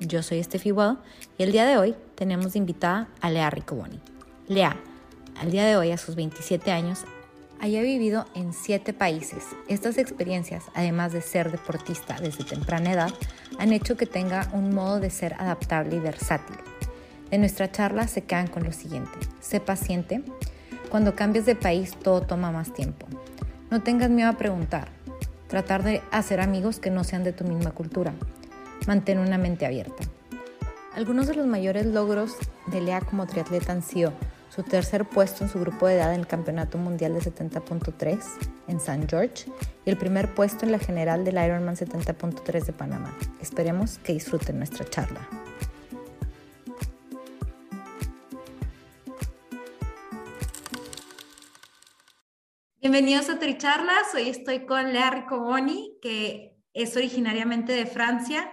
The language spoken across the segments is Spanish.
Yo soy Steffi Well y el día de hoy tenemos de invitada a Lea Ricoboni. Lea, al día de hoy, a sus 27 años, haya vivido en 7 países. Estas experiencias, además de ser deportista desde temprana edad, han hecho que tenga un modo de ser adaptable y versátil. De nuestra charla se quedan con lo siguiente. Sé paciente. Cuando cambias de país todo toma más tiempo. No tengas miedo a preguntar. Tratar de hacer amigos que no sean de tu misma cultura mantén una mente abierta. Algunos de los mayores logros de Lea como triatleta han sido su tercer puesto en su grupo de edad en el Campeonato Mundial de 70.3 en San George y el primer puesto en la general del Ironman 70.3 de Panamá. Esperemos que disfruten nuestra charla. Bienvenidos a Tricharlas. Hoy estoy con Lea Riccoboni, que es originariamente de Francia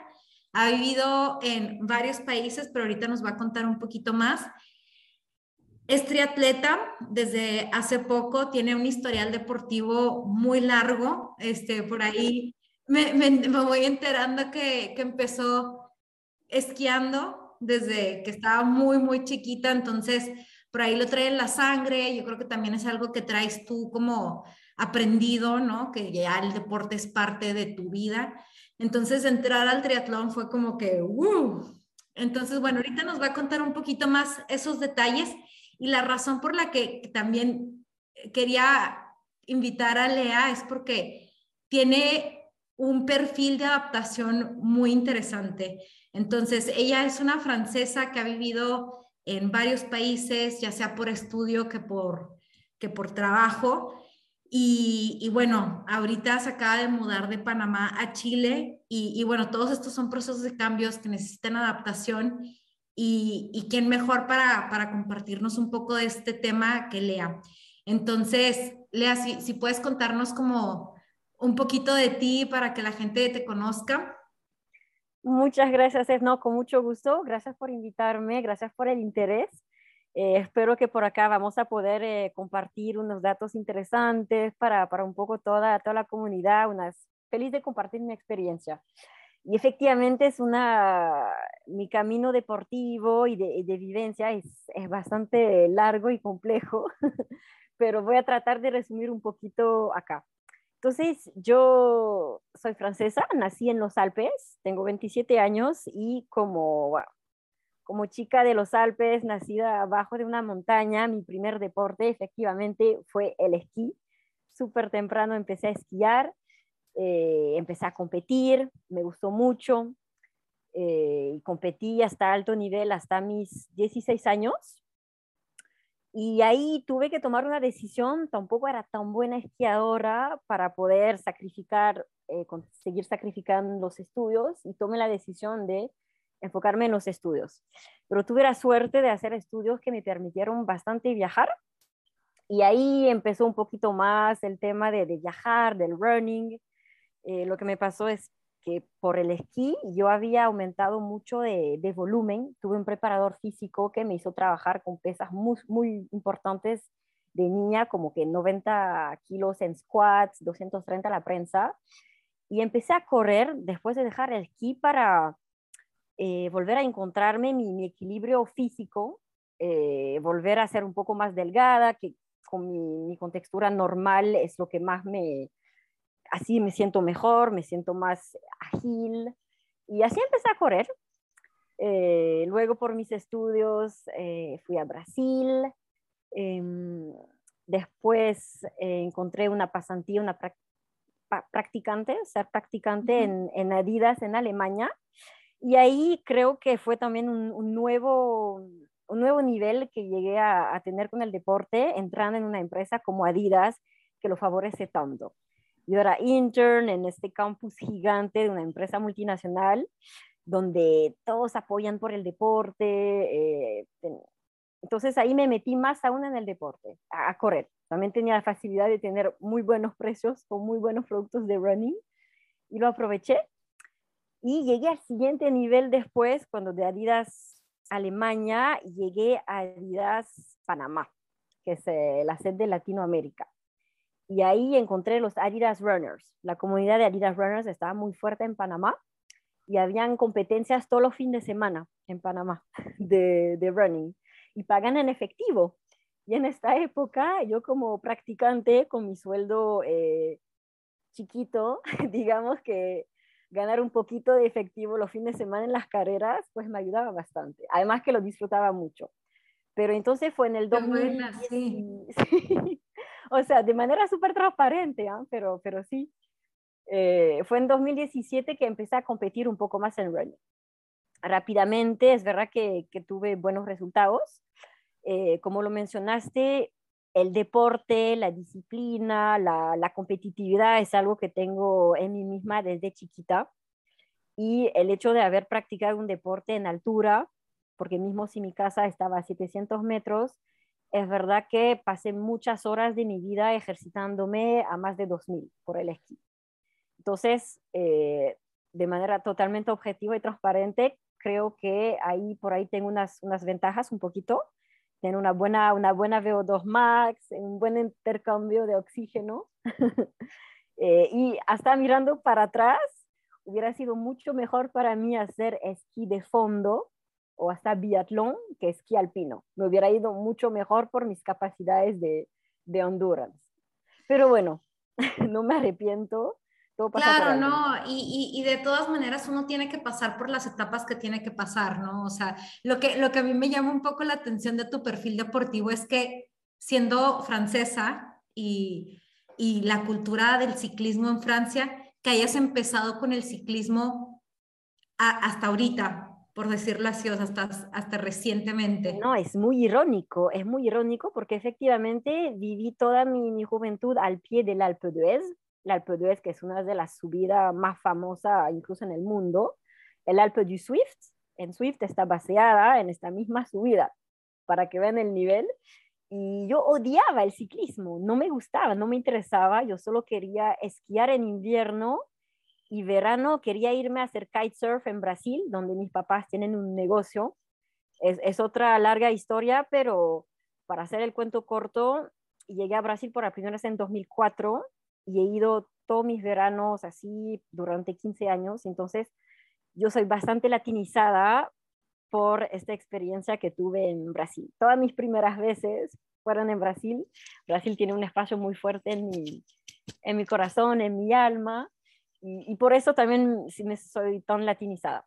ha vivido en varios países, pero ahorita nos va a contar un poquito más. Es triatleta desde hace poco, tiene un historial deportivo muy largo. Este, por ahí me, voy enterando que, que, empezó esquiando desde que estaba muy, muy chiquita, entonces por ahí lo trae en la sangre. Yo creo que también es algo que traes tú como aprendido, ¿no? Que ya el deporte es parte de tu vida. Entonces, entrar al triatlón fue como que, ¡uh! Entonces, bueno, ahorita nos va a contar un poquito más esos detalles y la razón por la que también quería invitar a Lea es porque tiene un perfil de adaptación muy interesante. Entonces, ella es una francesa que ha vivido en varios países, ya sea por estudio que por, que por trabajo, y, bueno, ahorita se acaba de mudar de Panamá a Chile y, bueno, todos estos son procesos de cambios que necesitan adaptación y, y quién mejor para, para, compartirnos un poco de este tema que Lea. Entonces, Lea, si, si puedes contarnos como un poquito de ti para que la gente te conozca. Muchas gracias, no, con mucho gusto. Gracias por invitarme, gracias por el interés. Eh, espero que por acá vamos a poder eh, compartir unos datos interesantes para, para, un poco toda, toda la comunidad. Unas, feliz de compartir mi experiencia. Y efectivamente es una, mi camino deportivo y de, de vivencia es, es, bastante largo y complejo, pero voy a tratar de resumir un poquito acá. Entonces, yo soy francesa, nací en los Alpes, tengo 27 años y como bueno, como chica de los Alpes, nacida abajo de una montaña, mi primer deporte efectivamente fue el esquí. Súper temprano empecé a esquiar, eh, empecé a competir, me gustó mucho eh, y competí hasta alto nivel hasta mis 16 años. Y ahí tuve que tomar una decisión, tampoco era tan buena esquiadora para poder sacrificar, eh, seguir sacrificando los estudios y tomé la decisión de enfocarme en los estudios. Pero tuve la suerte de hacer estudios que me permitieron bastante viajar y ahí empezó un poquito más el tema de, viajar, del running. Eh, lo que me pasó es que por el esquí yo había aumentado mucho de, volumen. Tuve un preparador físico que me hizo trabajar con pesas muy, muy importantes de niña, como que 90 kilos en squats, 230 la prensa. Y empecé a correr después de dejar el esquí para eh, volver a encontrarme mi, equilibrio físico, eh, volver a ser un poco más delgada, que con mi, contextura normal es lo que más me, así me siento mejor, me siento más ágil. Y así empecé a correr. Eh, luego por mis estudios eh, fui a Brasil. Em, después encontré una pasantía, una practicante, ser practicante en, en, Adidas en Alemania. Y ahí creo que fue también un, nuevo, un nuevo nivel que llegué a, tener con el deporte, entrando en una empresa como Adidas, que lo favorece tanto. Yo era intern en este campus gigante de una empresa multinacional donde todos apoyan por el deporte. Eh, entonces ahí me metí más aún en el deporte, a, correr. También tenía la facilidad de tener muy buenos precios con muy buenos productos de running y lo aproveché. Y llegué al siguiente nivel después, cuando de Adidas Alemania llegué a Adidas Panamá, que es eh, la sede de Latinoamérica. Y ahí encontré los Adidas Runners. La comunidad de Adidas Runners estaba muy fuerte en Panamá y habían competencias todos los fines de semana en Panamá de, de running y pagan en efectivo. Y en esta época, yo como practicante, con mi sueldo eh, chiquito, digamos que ganar un poquito de efectivo los fines de semana en las carreras, pues me ayudaba bastante. Además que lo disfrutaba mucho. Pero entonces fue en el 2000. Sí. o sea, de manera súper transparente, ¿ah? pero, pero sí. Eh, fue en 2017 que empecé a competir un poco más en running. Rápidamente, es verdad que, que tuve buenos resultados. Eh, como lo mencionaste, el deporte, la disciplina, la, competitividad es algo que tengo en mí misma desde chiquita. Y el hecho de haber practicado un deporte en altura, porque mismo si mi casa estaba a 700 metros, es verdad que pasé muchas horas de mi vida ejercitándome a más de 2000 por el esquí. Entonces, eh, de manera totalmente objetiva y transparente, creo que ahí por ahí tengo unas, unas ventajas un poquito. Tengo una buena, una buena VO2 max, un buen intercambio de oxígeno. eh, y hasta mirando para atrás, hubiera sido mucho mejor para mí hacer esquí de fondo o hasta biatlón que esquí alpino. Me hubiera ido mucho mejor por mis capacidades de, de endurance. Pero bueno, no me arrepiento. Todo pasa claro, no, y, y, y, de todas maneras uno tiene que pasar por las etapas que tiene que pasar, ¿no? O sea, lo que, lo que a mí me llama un poco la atención de tu perfil deportivo es que siendo francesa y, y la cultura del ciclismo en Francia, que hayas empezado con el ciclismo hasta ahorita, por decirlo así, o sea, hasta, hasta recientemente. No, es muy irónico, es muy irónico porque efectivamente viví toda mi, mi juventud al pie del Alpe d'Huez, el Alpe d'Huez que es una de las subidas más famosas incluso en el mundo, el Alpe du Swift, en Swift está baseada en esta misma subida, para que vean el nivel. Y yo odiaba el ciclismo, no me gustaba, no me interesaba, yo solo quería esquiar en invierno y verano quería irme a hacer kitesurf en Brasil, donde mis papás tienen un negocio. Es, otra larga historia, pero para hacer el cuento corto, llegué a Brasil por la primera vez en 2004 y he ido todos mis veranos así durante 15 años. Entonces, yo soy bastante latinizada por esta experiencia que tuve en Brasil. Todas mis primeras veces fueron en Brasil. Brasil tiene un espacio muy fuerte en mi, en mi corazón, en mi alma. Y, por eso también me soy tan latinizada.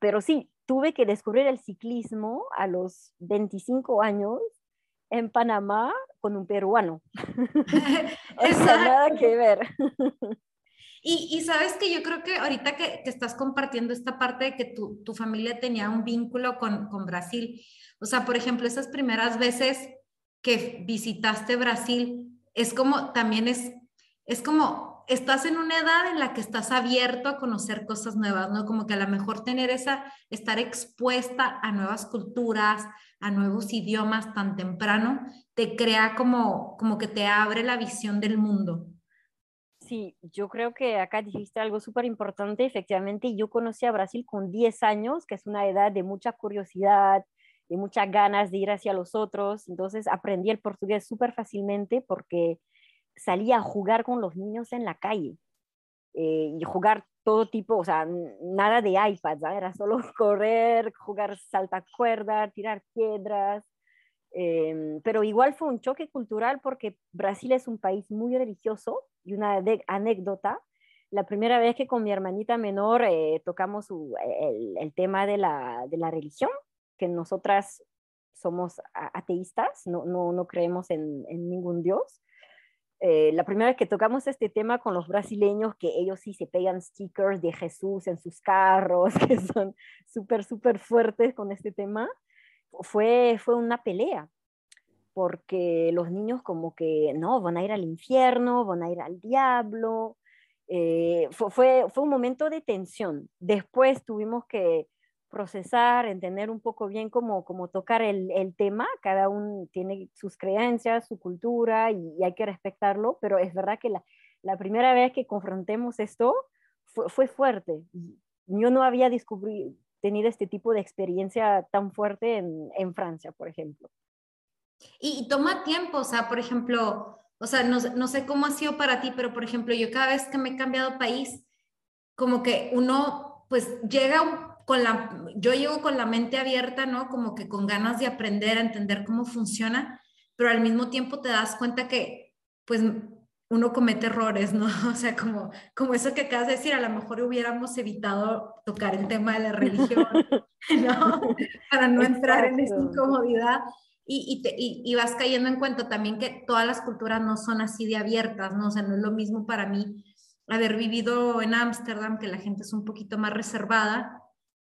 Pero sí, tuve que descubrir el ciclismo a los 25 años en Panamá con un peruano. o nada que ver. Y, y, sabes que yo creo que ahorita que, que estás compartiendo esta parte de que tu, tu familia tenía un vínculo con, con, Brasil, o sea, por ejemplo, esas primeras veces que visitaste Brasil, es como, también es, es como estás en una edad en la que estás abierto a conocer cosas nuevas, ¿no? Como que a lo mejor tener esa, estar expuesta a nuevas culturas, a nuevos idiomas tan temprano, te crea como, como que te abre la visión del mundo. Sí, yo creo que acá dijiste algo súper importante. Efectivamente, yo conocí a Brasil con 10 años, que es una edad de mucha curiosidad, de muchas ganas de ir hacia los otros. Entonces aprendí el portugués súper fácilmente porque salía a jugar con los niños en la calle eh, y jugar todo tipo, o sea, nada de iPads, era solo correr, jugar saltacuerda, tirar piedras. Em, pero igual fue un choque cultural porque Brasil es un país muy religioso y una anécdota, la primera vez que con mi hermanita menor eh, tocamos el, tema de la, de la, religión, que nosotras somos ateístas, no, no, no creemos en, en, ningún Dios. Eh, la primera vez que tocamos este tema con los brasileños, que ellos sí se pegan stickers de Jesús en sus carros, que son súper, súper fuertes con este tema, fue, fue una pelea, porque los niños como que, no, van a ir al infierno, van a ir al diablo, eh, fue, fue, un momento de tensión. Después tuvimos que procesar, entender un poco bien cómo, cómo tocar el, el, tema. Cada uno tiene sus creencias, su cultura y, hay que respetarlo, pero es verdad que la, la primera vez que confrontemos esto fue, fue fuerte. Yo no había tenido este tipo de experiencia tan fuerte en, en Francia, por ejemplo. Y, y, toma tiempo, o sea, por ejemplo, o sea, no, no, sé cómo ha sido para ti, pero por ejemplo, yo cada vez que me he cambiado país, como que uno, pues llega con la, yo llego con la mente abierta, ¿no? Como que con ganas de aprender a entender cómo funciona, pero al mismo tiempo te das cuenta que, pues, uno comete errores, ¿no? O sea, como, como eso que acabas de decir, a lo mejor hubiéramos evitado tocar el tema de la religión, ¿no? Para no entrar en esa incomodidad y, y, vas cayendo en cuenta también que todas las culturas no son así de abiertas, ¿no? O sea, no es lo mismo para mí haber vivido en Ámsterdam, que la gente es un poquito más reservada,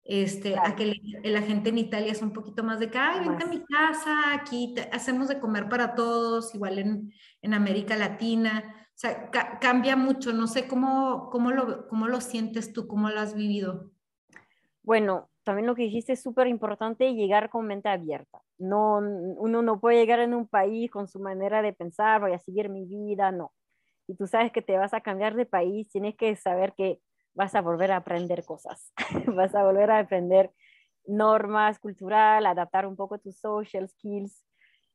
este, a que la gente en Italia es un poquito más de que, ay, vente a mi casa, aquí hacemos de comer para todos, igual en, en América Latina. O sea, cambia mucho. No sé cómo, cómo, lo, cómo lo sientes tú, cómo lo has vivido. Bueno, también lo que dijiste es súper importante, llegar con mente abierta. No, uno no puede llegar en un país con su manera de pensar, voy a seguir mi vida, no. Y tú sabes que te vas a cambiar de país, tienes que saber que vas a volver a aprender cosas, vas a volver a aprender normas cultural, adaptar un poco tus social skills.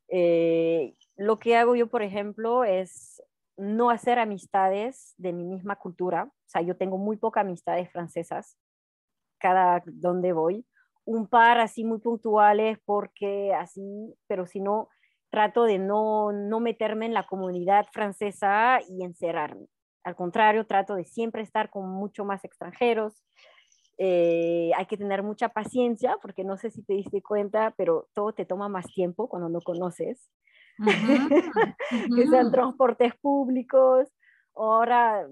Eh, lo que hago yo, por ejemplo, es no hacer amistades de mi misma cultura. O sea, yo tengo muy pocas amistades francesas cada donde voy. Un par así muy puntuales porque así, pero si no, trato de no, no meterme en la comunidad francesa y encerrarme. Al contrario, trato de siempre estar con mucho más extranjeros. Eh, hay que tener mucha paciencia porque no sé si te diste cuenta, pero todo te toma más tiempo cuando no conoces. que sean transportes públicos. Ahora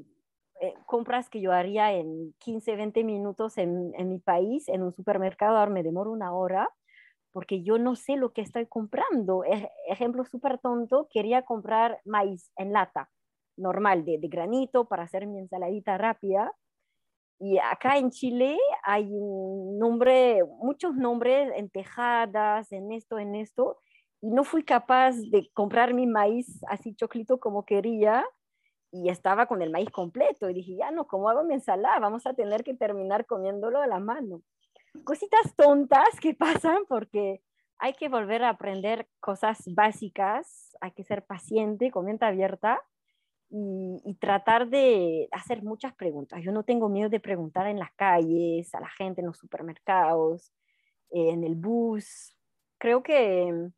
eh, compras que yo haría en 15, 20 minutos en, en mi país, en un supermercado, ahora me demoro una hora porque yo no sé lo que estoy comprando. ejemplo súper tonto, quería comprar maíz en lata, normal, de, de, granito, para hacer mi ensaladita rápida. Y acá en Chile hay un nombre, muchos nombres en tejadas, en esto, en esto, y no fui capaz de comprar mi maíz así choclito como quería y estaba con el maíz completo y dije, ya no, ¿cómo hago mi ensalada? Vamos a tener que terminar comiéndolo de la mano. Cositas tontas que pasan porque hay que volver a aprender cosas básicas, hay que ser paciente, con mente abierta y, tratar de hacer muchas preguntas. Yo no tengo miedo de preguntar en las calles, a la gente en los supermercados, en el bus. Creo que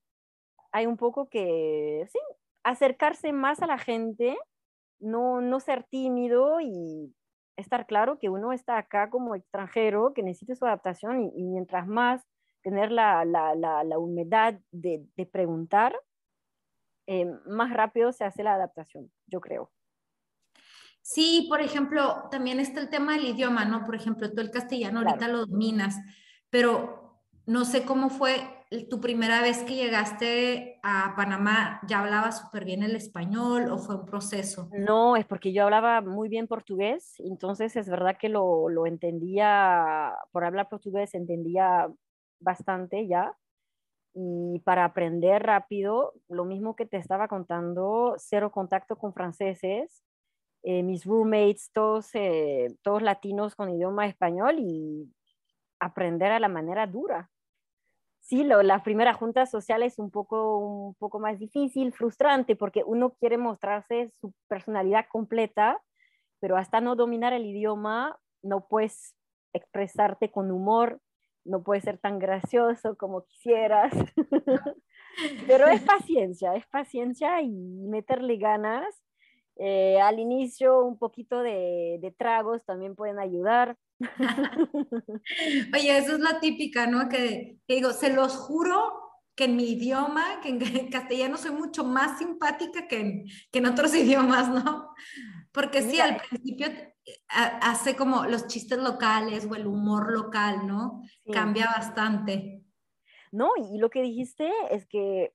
hay un poco que, sí, acercarse más a la gente no, no ser tímido y estar claro que uno está acá como extranjero, que necesita su adaptación y, mientras más tener la, la, la, humedad de, de preguntar, eh, más rápido se hace la adaptación, yo creo. Sí, por ejemplo, también está el tema del idioma, ¿no? Por ejemplo, tú el castellano ahorita lo dominas, pero no sé cómo fue tu primera vez que llegaste a Panamá, ¿ya hablabas súper bien el español o fue un proceso? No, es porque yo hablaba muy bien portugués, entonces es verdad que lo, lo entendía, por hablar portugués entendía bastante ya. Y para aprender rápido, lo mismo que te estaba contando, cero contacto con franceses, eh, mis roommates, todos, eh, todos latinos con idioma español y aprender a la manera dura. Sí, lo, la primera junta social es un poco, un poco más difícil, frustrante, porque uno quiere mostrarse su personalidad completa, pero hasta no dominar el idioma, no puedes expresarte con humor, no puedes ser tan gracioso como quisieras. pero es paciencia, es paciencia y meterle ganas. Eh, al inicio un poquito de, de, tragos también pueden ayudar. Oye, eso es la típica, ¿no? Que, que, digo, se los juro que en mi idioma, que en castellano soy mucho más simpática que en, que en otros idiomas, ¿no? Porque sí, al principio hace como los chistes locales o el humor local, ¿no? Cambia bastante. No, y lo que dijiste es que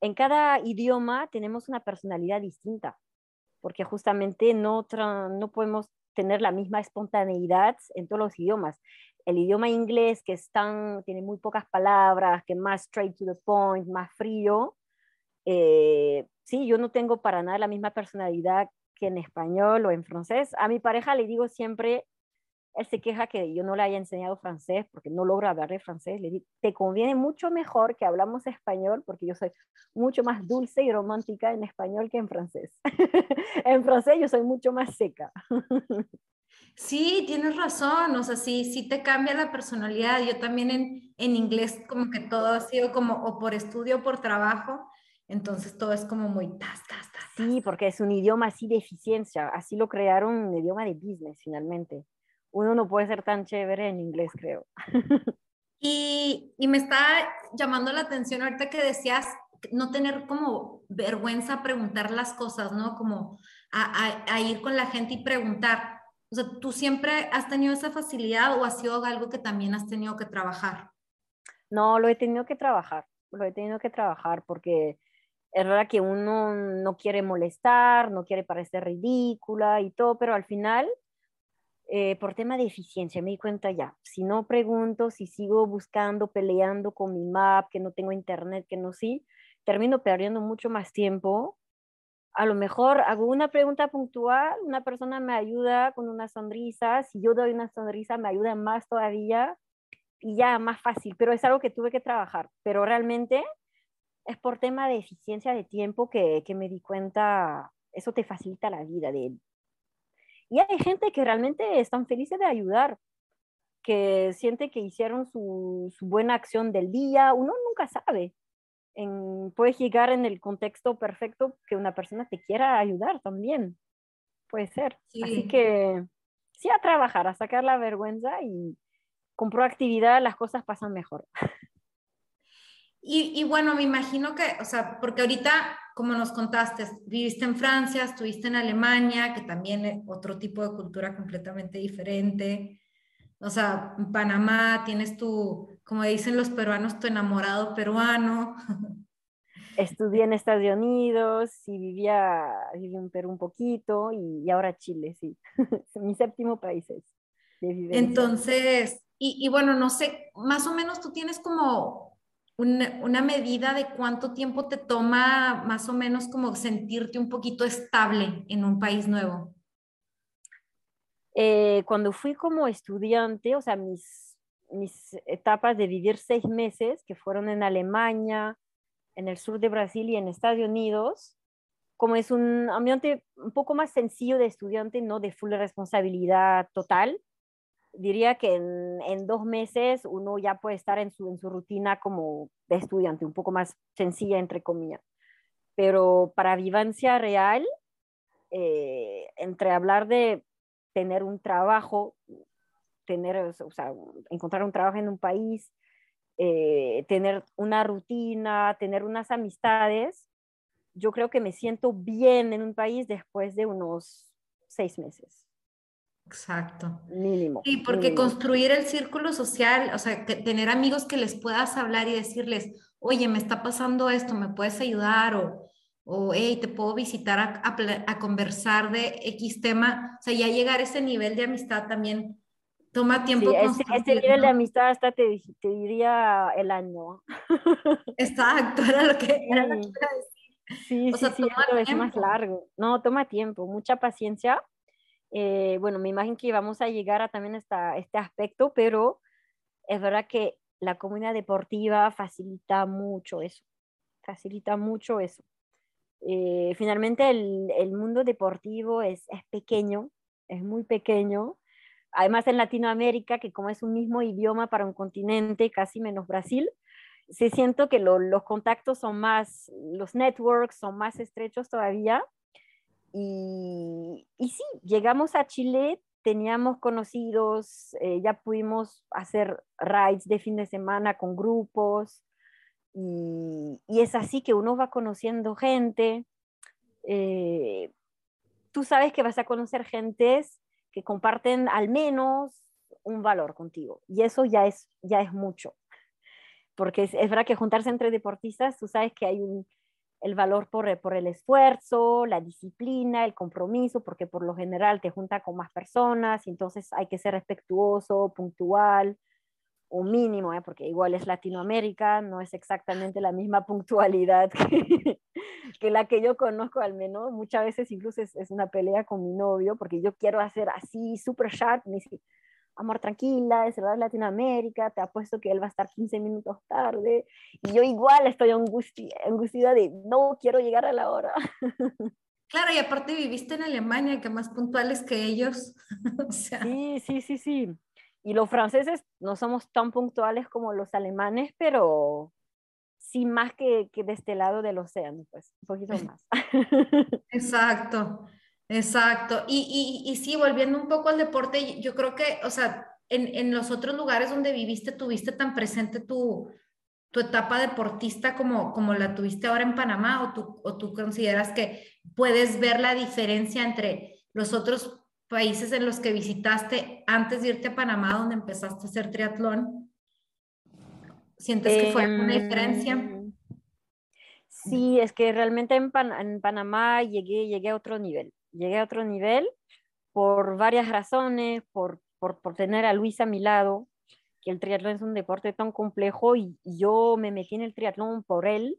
en cada idioma tenemos una personalidad distinta, porque justamente no, no podemos tener la misma espontaneidad en todos los idiomas el idioma inglés, que es tiene muy pocas palabras, que más straight to the point, más frío, eh, sí, yo no tengo para nada la misma personalidad que en español o en francés. A mi pareja le digo siempre, él se queja que yo no le haya enseñado francés porque no logro hablar de francés. Le digo, te conviene mucho mejor que hablamos español porque yo soy mucho más dulce y romántica en español que en francés. en francés yo soy mucho más seca. Sí, tienes razón, o sea, sí, sí te cambia la personalidad. Yo también en, en inglés como que todo ha sido como o por estudio o por trabajo, entonces todo es como muy tas, tas. Sí, porque es un idioma así de eficiencia, así lo crearon un idioma de business finalmente. Uno no puede ser tan chévere en inglés, creo. Y, y me está llamando la atención ahorita que decías no tener como vergüenza a preguntar las cosas, ¿no? Como a, a, a ir con la gente y preguntar o sea, ¿tú siempre has tenido esa facilidad o ha sido algo que también has tenido que trabajar? No, lo he tenido que trabajar, lo he tenido que trabajar porque es verdad que uno no quiere molestar, no quiere parecer ridícula y todo, pero al final, eh, por tema de eficiencia, me di cuenta ya, si no pregunto, si sigo buscando, peleando con mi map, que no tengo internet, que no sí, termino perdiendo mucho más tiempo. A lo mejor hago una pregunta puntual, una persona me ayuda con una sonrisa, si yo doy una sonrisa me ayuda más todavía y ya más fácil, pero es algo que tuve que trabajar, pero realmente es por tema de eficiencia de tiempo que, que me di cuenta, eso te facilita la vida. De... Y hay gente que realmente están felices de ayudar, que siente que hicieron su, su buena acción del día, uno nunca sabe puedes llegar en el contexto perfecto que una persona te quiera ayudar también. Puede ser. Así que sí a trabajar, a sacar la vergüenza y con proactividad las cosas pasan mejor. Y, y, bueno, me imagino que, o sea, porque ahorita, como nos contaste, viviste en Francia, estuviste en Alemania, que también es otro tipo de cultura completamente diferente. O sea, en Panamá tienes tu, como dicen los peruanos, tu enamorado peruano. Estudié en Estados Unidos y vivía, viví en Perú un poquito y, ahora Chile, sí. Mi séptimo país es Entonces, y, y, bueno, no sé, más o menos tú tienes como una, medida de cuánto tiempo te toma más o menos como sentirte un poquito estable en un país nuevo. Eh, cuando fui como estudiante, o sea, mis, mis etapas de vivir seis meses, que fueron en Alemania, en el sur de Brasil y en Estados Unidos, como es un ambiente un poco más sencillo de estudiante, no de full responsabilidad total, diría que en, dos meses uno ya puede estar en su, en su rutina como estudiante, un poco más sencilla, entre comillas. Pero para vivencia real, eh, entre hablar de tener un trabajo, tener, o sea, encontrar un trabajo en un país, eh, tener una rutina, tener unas amistades, yo creo que me siento bien en un país después de unos seis meses. Exacto. Mínimo. Y porque construir el círculo social, o sea, que tener amigos que les puedas hablar y decirles, oye, me está pasando esto, ¿me puedes ayudar? O, o hey, te puedo visitar a, a, conversar de X tema, o sea, ya llegar a ese nivel de amistad también toma tiempo. Sí, ese, nivel de amistad hasta te, te, diría el año. Exacto, era lo que, era lo que decir. Sí, sí, sí, es más largo. No, toma tiempo, mucha paciencia. Eh, bueno, me imagino que vamos a llegar a también este aspecto, pero es verdad que la comunidad deportiva facilita mucho eso, facilita mucho eso. Eh, finalmente el, mundo deportivo es, pequeño, es muy pequeño. Además en Latinoamérica, que como es un mismo idioma para un continente, casi menos Brasil, se siento que lo, los contactos son más, los networks son más estrechos todavía. Y, y sí, llegamos a Chile, teníamos conocidos, eh, ya pudimos hacer rides de fin de semana con grupos y, y es así que uno va conociendo gente. Eh, tú sabes que vas a conocer gentes que comparten al menos un valor contigo y eso ya es, ya es mucho. Porque es, es verdad que juntarse entre deportistas, tú sabes que hay un, el valor por, por, el esfuerzo, la disciplina, el compromiso, porque por lo general te junta con más personas y entonces hay que ser respetuoso, puntual o mínimo, ¿eh? porque igual es Latinoamérica, no es exactamente la misma puntualidad que, la que yo conozco al menos. Muchas veces incluso es, una pelea con mi novio porque yo quiero hacer así, super sharp, dice, amor, tranquila, es verdad Latinoamérica, te apuesto que él va a estar 15 minutos tarde. Y yo igual estoy angustiada de, no quiero llegar a la hora. Claro, y aparte viviste en Alemania, que más puntuales que ellos. o sea... Sí, sí, sí, sí. Y los franceses no somos tan puntuales como los alemanes, pero sí más que, que de este lado del océano, pues un poquito más. Exacto. Exacto. Y, y, y, sí, volviendo un poco al deporte, yo creo que, o sea, en, en los otros lugares donde viviste, tuviste tan presente tu, tu etapa deportista como, como la tuviste ahora en Panamá, o tú, o tú consideras que puedes ver la diferencia entre los otros países en los que visitaste antes de irte a Panamá, donde empezaste a hacer triatlón? ¿Sientes que fue una diferencia? Em, sí, es que realmente en, Pan en Panamá llegué, llegué a otro nivel llegué a otro nivel por varias razones, por, por, por, tener a Luis a mi lado, que el triatlón es un deporte tan complejo y, yo me metí en el triatlón por él,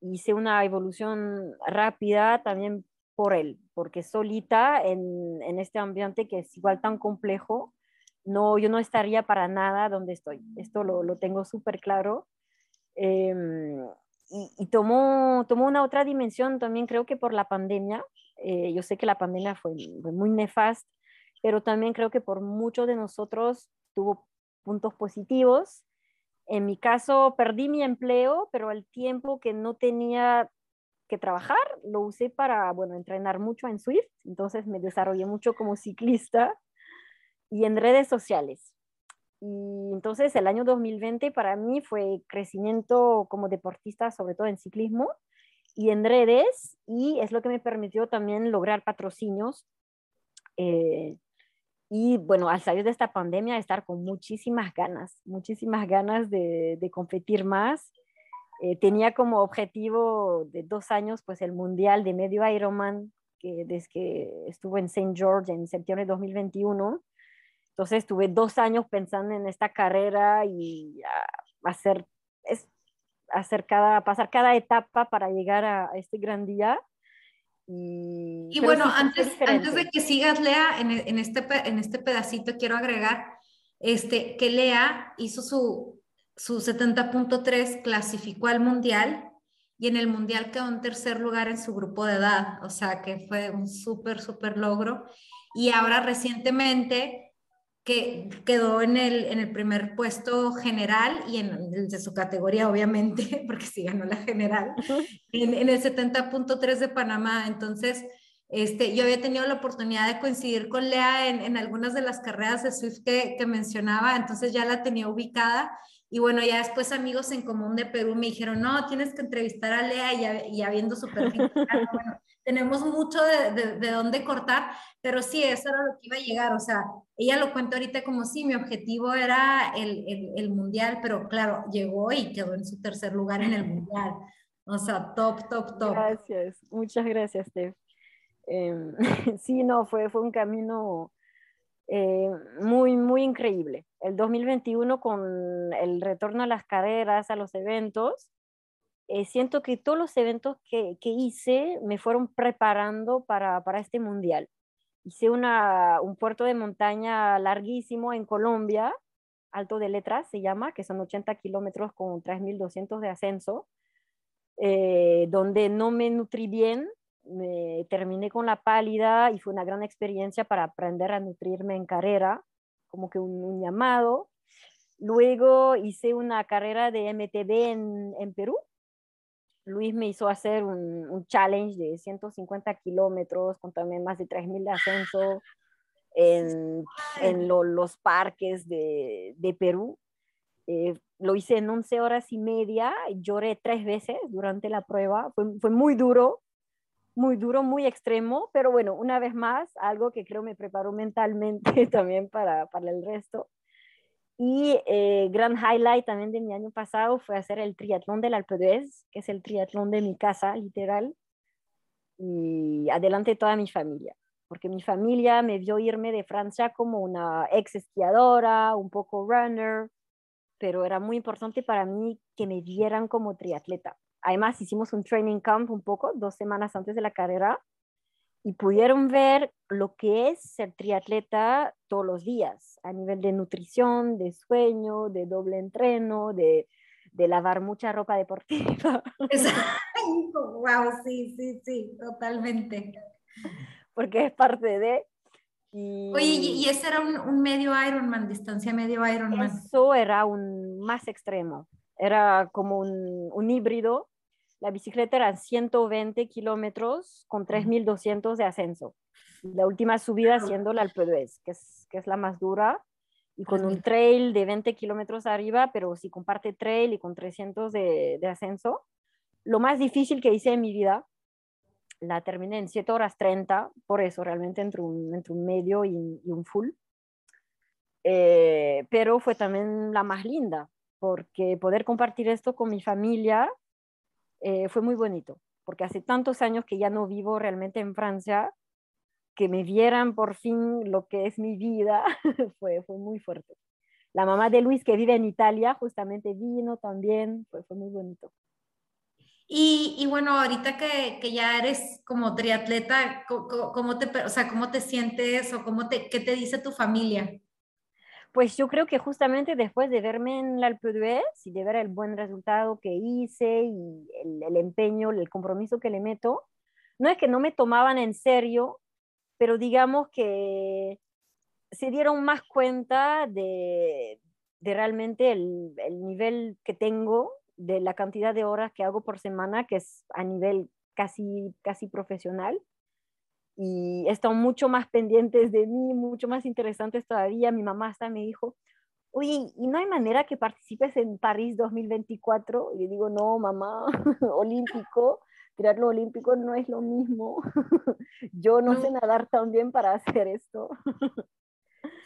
hice una evolución rápida también por él, porque solita en, en, este ambiente que es igual tan complejo, no, yo no estaría para nada donde estoy. Esto lo, lo tengo súper claro. Eh, y, y tomó, tomó una otra dimensión también, creo que por la pandemia, eh, yo sé que la pandemia fue, muy nefasta, pero también creo que por muchos de nosotros tuvo puntos positivos. En mi caso, perdí mi empleo, pero el tiempo que no tenía que trabajar lo usé para, bueno, entrenar mucho en Swift, entonces me desarrollé mucho como ciclista y en redes sociales. Y entonces el año 2020 para mí fue crecimiento como deportista, sobre todo en ciclismo, y en redes y es lo que me permitió también lograr patrocinios. Eh, y bueno, al salir de esta pandemia, estar con muchísimas ganas, muchísimas ganas de, competir más. Eh, tenía como objetivo de dos años, pues el Mundial de Medio Ironman, que desde que estuvo en St. George en septiembre de 2021. Entonces estuve dos años pensando en esta carrera y hacer, hacer cada, pasar cada etapa para llegar a, este gran día. Y, y bueno, antes, antes de que sigas, Lea, en, en, este, en este pedacito quiero agregar este, que Lea hizo su, su 70.3, clasificó al Mundial y en el Mundial quedó en tercer lugar en su grupo de edad, o sea que fue un súper, súper logro. Y ahora recientemente que quedó en el, en el primer puesto general y en, de su categoría, obviamente, porque sí ganó la general, en, en el 70.3 de Panamá. Entonces, este, yo había tenido la oportunidad de coincidir con Lea en, en algunas de las carreras de Swift que, que, mencionaba, entonces ya la tenía ubicada. Y bueno, ya después amigos en común de Perú me dijeron, no, tienes que entrevistar a Lea y, ya, y habiendo su perfil. bueno, tenemos mucho de, de, de, dónde cortar, pero sí, eso era lo que iba a llegar, o sea, ella lo cuenta ahorita como sí, mi objetivo era el, el, el, mundial, pero claro, llegó y quedó en su tercer lugar en el mundial, o sea, top, top, top. Gracias, muchas gracias, Steph. Eh, sí, no, fue, fue un camino eh, muy, muy increíble. El 2021 con el retorno a las carreras, a los eventos, eh, siento que todos los eventos que, que, hice me fueron preparando para, para este mundial. Hice una, un puerto de montaña larguísimo en Colombia, Alto de Letras se llama, que son 80 kilómetros con 3.200 de ascenso, eh, donde no me nutrí bien, me terminé con la pálida y fue una gran experiencia para aprender a nutrirme en carrera, como que un, un llamado. Luego hice una carrera de MTB en, en Perú, Luis me hizo hacer un, challenge de 150 kilómetros con también más de 3.000 de ascenso en, en los parques de, de Perú. Eh, lo hice en 11 horas y media, lloré tres veces durante la prueba, fue, fue muy duro, muy duro, muy extremo, pero bueno, una vez más, algo que creo me preparó mentalmente también para, para el resto. Y eh, gran highlight también de mi año pasado fue hacer el triatlón del Alpe d'Huez, que es el triatlón de mi casa, literal. Y adelante toda mi familia, porque mi familia me vio irme de Francia como una ex esquiadora, un poco runner, pero era muy importante para mí que me vieran como triatleta. Además, hicimos un training camp un poco, dos semanas antes de la carrera, y pudieron ver lo que es ser triatleta todos los días, a nivel de nutrición, de sueño, de doble entreno, de, de lavar mucha ropa deportiva. wow, sí, sí, sí, totalmente. Porque es parte de... Oye, ¿y ese era un, un, medio Ironman, distancia medio Ironman? Eso era un más extremo. Era como un, un híbrido la bicicleta era 120 kilómetros con 3.200 de ascenso. La última subida siendo la Alpe d'Huez, que es, que es la más dura, y con un trail de 20 kilómetros arriba, pero si comparte trail y con 300 de, de, ascenso. Lo más difícil que hice en mi vida, la terminé en 7 horas 30, por eso realmente entre un, entre un medio y, un full. Eh, pero fue también la más linda, porque poder compartir esto con mi familia eh, fue muy bonito, porque hace tantos años que ya no vivo realmente en Francia, que me vieran por fin lo que es mi vida, fue, fue muy fuerte. La mamá de Luis, que vive en Italia, justamente vino también, fue, fue muy bonito. Y, y, bueno, ahorita que, que, ya eres como triatleta, ¿cómo, cómo te, o sea, ¿cómo te sientes o cómo te, qué te dice tu familia? Pues yo creo que justamente después de verme en la Alpe y de ver el buen resultado que hice y el, empeño, el compromiso que le meto, no es que no me tomaban en serio, pero digamos que se dieron más cuenta de, de realmente el, el, nivel que tengo, de la cantidad de horas que hago por semana, que es a nivel casi, casi profesional y están mucho más pendientes de mí, mucho más interesantes todavía. Mi mamá hasta me dijo, oye, ¿y no hay manera que participes en París 2024? Y le digo, no, mamá, olímpico, tirarlo olímpico no es lo mismo. Yo no, sé nadar tan bien para hacer esto.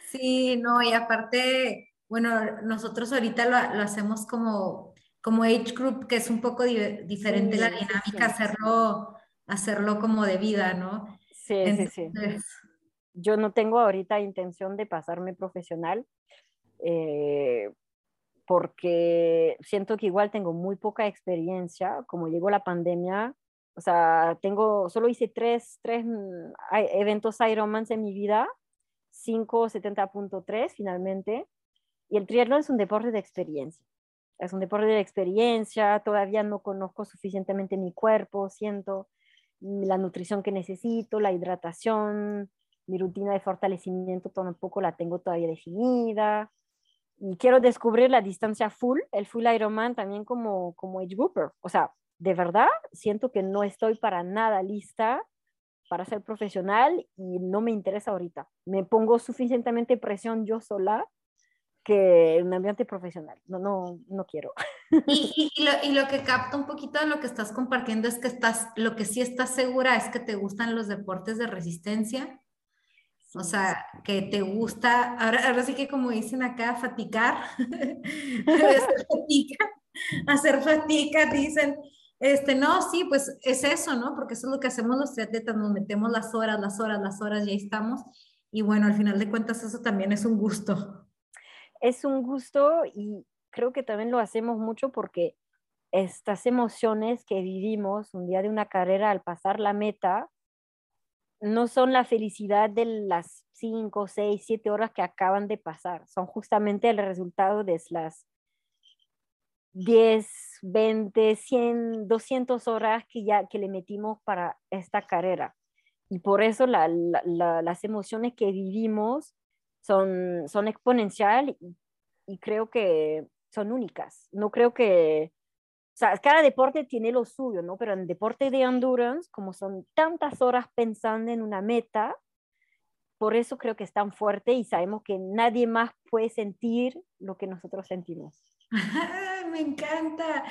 sí, no, y aparte, bueno, nosotros ahorita lo, lo hacemos como, como age group, que es un poco diferente la dinámica, hacerlo, hacerlo como de vida, ¿no? Sí, sí, sí. Yo no tengo ahorita intención de pasarme profesional eh, porque siento que igual tengo muy poca experiencia, como llegó la pandemia, o sea, tengo, solo hice tres, tres mm, eventos Ironman en mi vida, 570.3 finalmente, y el triatlón es un deporte de experiencia. Es un deporte de experiencia, todavía no conozco suficientemente mi cuerpo, siento, la nutrición que necesito, la hidratación, mi rutina de fortalecimiento tampoco la tengo todavía definida. Y quiero descubrir la distancia full, el full Ironman también como, como age grouper. O sea, de verdad siento que no estoy para nada lista para ser profesional y no me interesa ahorita. Me pongo suficientemente presión yo sola que un ambiente profesional. No, no, no quiero. Y, y, lo, y, lo, que capta un poquito de lo que estás compartiendo es que estás, lo que sí estás segura es que te gustan los deportes de resistencia. O sea, que te gusta, ahora, ahora sí que como dicen acá, faticar, hacer fatiga, hacer fatiga, dicen, este, no, sí, pues es eso, ¿no? Porque eso es lo que hacemos los triatletas, nos metemos las horas, las horas, las horas, y ahí estamos. Y bueno, al final de cuentas eso también es un gusto es un gusto y creo que también lo hacemos mucho porque estas emociones que vivimos un día de una carrera al pasar la meta no son la felicidad de las 5, 6, 7 horas que acaban de pasar, son justamente el resultado de las 10, 20, 100, 200 horas que ya que le metimos para esta carrera. Y por eso las emociones que vivimos son, son exponencial y, creo que son únicas. No creo que, sea, cada deporte tiene lo suyo, ¿no? Pero en deporte de endurance, como son tantas horas pensando en una meta, por eso creo que es tan fuerte y sabemos que nadie más puede sentir lo que nosotros sentimos. Me encanta.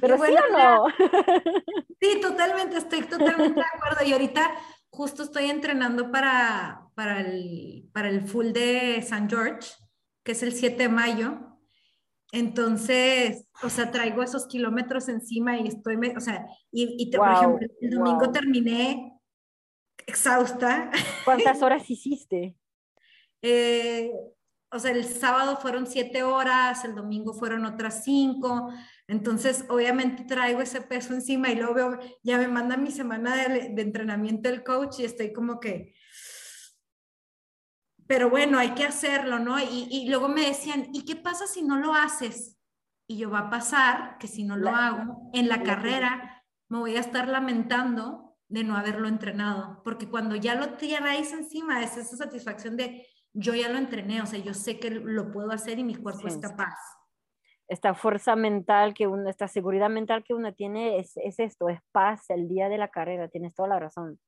Pero sí o no. Sí, totalmente, estoy totalmente de acuerdo. Y ahorita justo estoy entrenando para, para, el, para el full de San George, que es el 7 de mayo. Entonces, o sea, traigo esos kilómetros encima y estoy, o sea, y, por ejemplo, el domingo terminé exhausta. ¿Cuántas horas hiciste? Eh, o sea, el sábado fueron siete horas, el domingo fueron otras cinco. Entonces, obviamente traigo ese peso encima y luego veo, ya me manda mi semana de, de entrenamiento el coach y estoy como que, pero bueno, hay que hacerlo, ¿no? Y, luego me decían, ¿y qué pasa si no lo haces? Y yo va a pasar que si no lo hago en la carrera, me voy a estar lamentando de no haberlo entrenado, porque cuando ya lo traes encima es esa satisfacción de yo ya lo entrené, o sea, yo sé que lo puedo hacer y mi cuerpo es capaz. Esta fuerza mental que uno, esta seguridad mental que uno tiene es, es esto, es paz el día de la carrera, tienes toda la razón.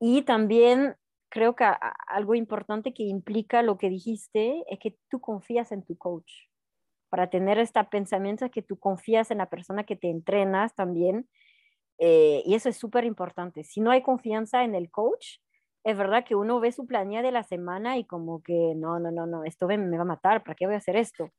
Y también creo que algo importante que implica lo que dijiste es que tú confías en tu coach. Para tener este pensamiento es que tú confías en la persona que te entrenas también. Eh, y eso es súper importante. Si no hay confianza en el coach, es verdad que uno ve su planilla de la semana y como que no, no, no, no, esto me, va a matar, ¿para qué voy a hacer esto?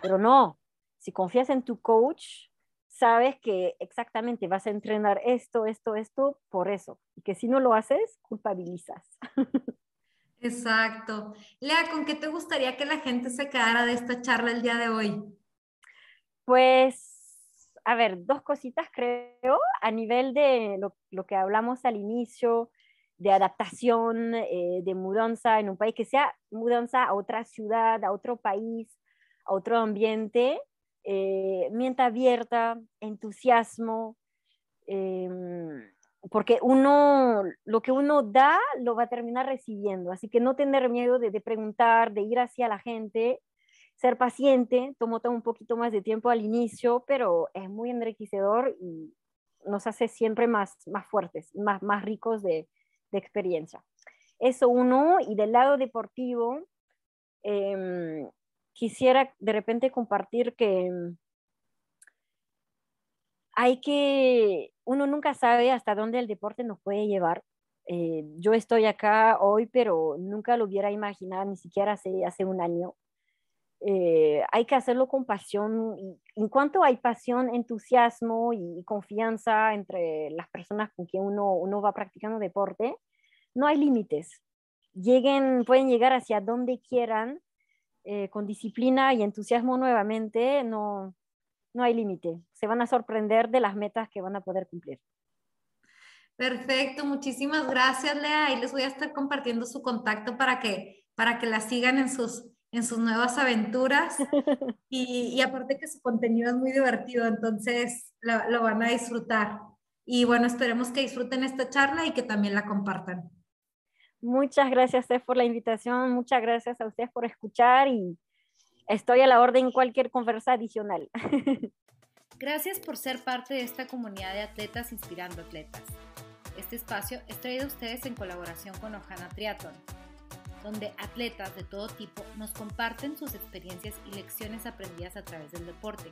Pero no, si confías en tu coach, sabes que exactamente vas a entrenar esto, esto, esto por eso. Y que si no lo haces, culpabilizas. Exacto. Lea, ¿con qué te gustaría que la gente se quedara de esta charla el día de hoy? Pues, a ver, dos cositas creo, a nivel de lo, que hablamos al inicio, de adaptación, eh, de mudanza en un país, que sea mudanza a otra ciudad, a otro país, a otro ambiente, eh, abierta, entusiasmo, em, porque uno, lo que uno da, lo va a terminar recibiendo. Así que no tener miedo de, preguntar, de ir hacia la gente, ser paciente, tomó un poquito más de tiempo al inicio, pero es muy enriquecedor y nos hace siempre más, más fuertes, más, más ricos de, experiencia. Eso uno, y del lado deportivo, eh, quisiera de repente compartir que mm, hay que, uno nunca sabe hasta dónde el deporte nos puede llevar. Eh, yo estoy acá hoy, pero nunca lo hubiera imaginado, ni siquiera hace, hace un año. Eh, hay que hacerlo con pasión. en cuanto hay pasión, entusiasmo y confianza entre las personas con quien uno, uno va practicando deporte, no hay límites. Lleguen, pueden llegar hacia donde quieran eh, con disciplina y entusiasmo nuevamente, no, no hay límite. Se van a sorprender de las metas que van a poder cumplir. Perfecto, muchísimas gracias, Lea. Ahí les voy a estar compartiendo su contacto para que, para que la sigan en sus, en sus nuevas aventuras. Y, y aparte que su contenido es muy divertido, entonces lo, lo van a disfrutar. Y bueno, esperemos que disfruten esta charla y que también la compartan. Muchas gracias, por la invitación. Muchas gracias a ustedes por escuchar y estoy a la orden en cualquier conversa adicional. Gracias por ser parte de esta comunidad de atletas inspirando atletas. Este espacio es traído a ustedes en colaboración con Ojana Triathlon, donde atletas de todo tipo nos comparten sus experiencias y lecciones aprendidas a través del deporte.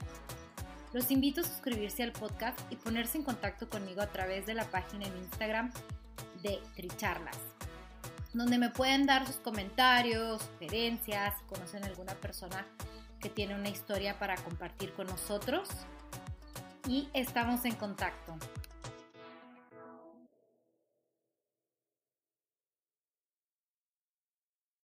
Los invito a suscribirse al podcast y ponerse en contacto conmigo a través de la página en Instagram de Tricharlas donde me pueden dar sus comentarios, sugerencias, si conocen alguna persona que tiene una historia para compartir con nosotros. Y estamos en contacto.